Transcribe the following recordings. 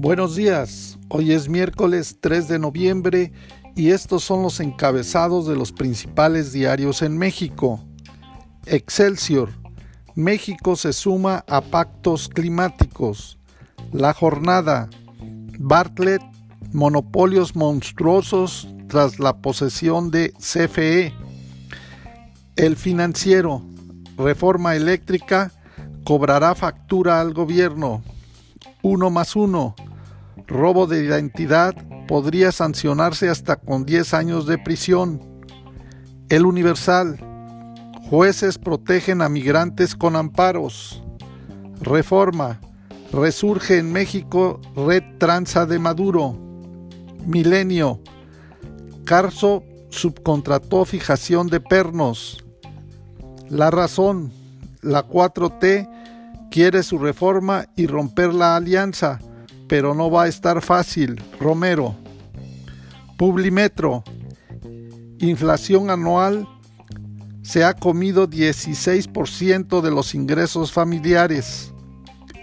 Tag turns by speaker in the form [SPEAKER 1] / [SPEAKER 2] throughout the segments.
[SPEAKER 1] Buenos días, hoy es miércoles 3 de noviembre y estos son los encabezados de los principales diarios en México. Excelsior, México se suma a pactos climáticos. La jornada, Bartlett, monopolios monstruosos tras la posesión de CFE. El financiero, reforma eléctrica, cobrará factura al gobierno. Uno más uno. Robo de identidad podría sancionarse hasta con 10 años de prisión. El Universal. Jueces protegen a migrantes con amparos. Reforma. Resurge en México Red Tranza de Maduro. Milenio. Carso subcontrató fijación de pernos. La razón. La 4T quiere su reforma y romper la alianza, pero no va a estar fácil. Romero. Publimetro. Inflación anual se ha comido 16% de los ingresos familiares.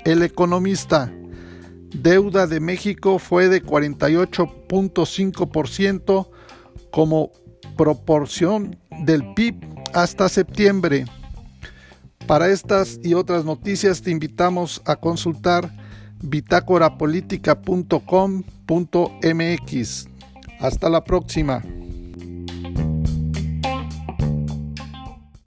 [SPEAKER 1] El economista. Deuda de México fue de 48.5% como proporción del PIB hasta septiembre. Para estas y otras noticias te invitamos a consultar bitácorapolítica.com.mx. Hasta la próxima.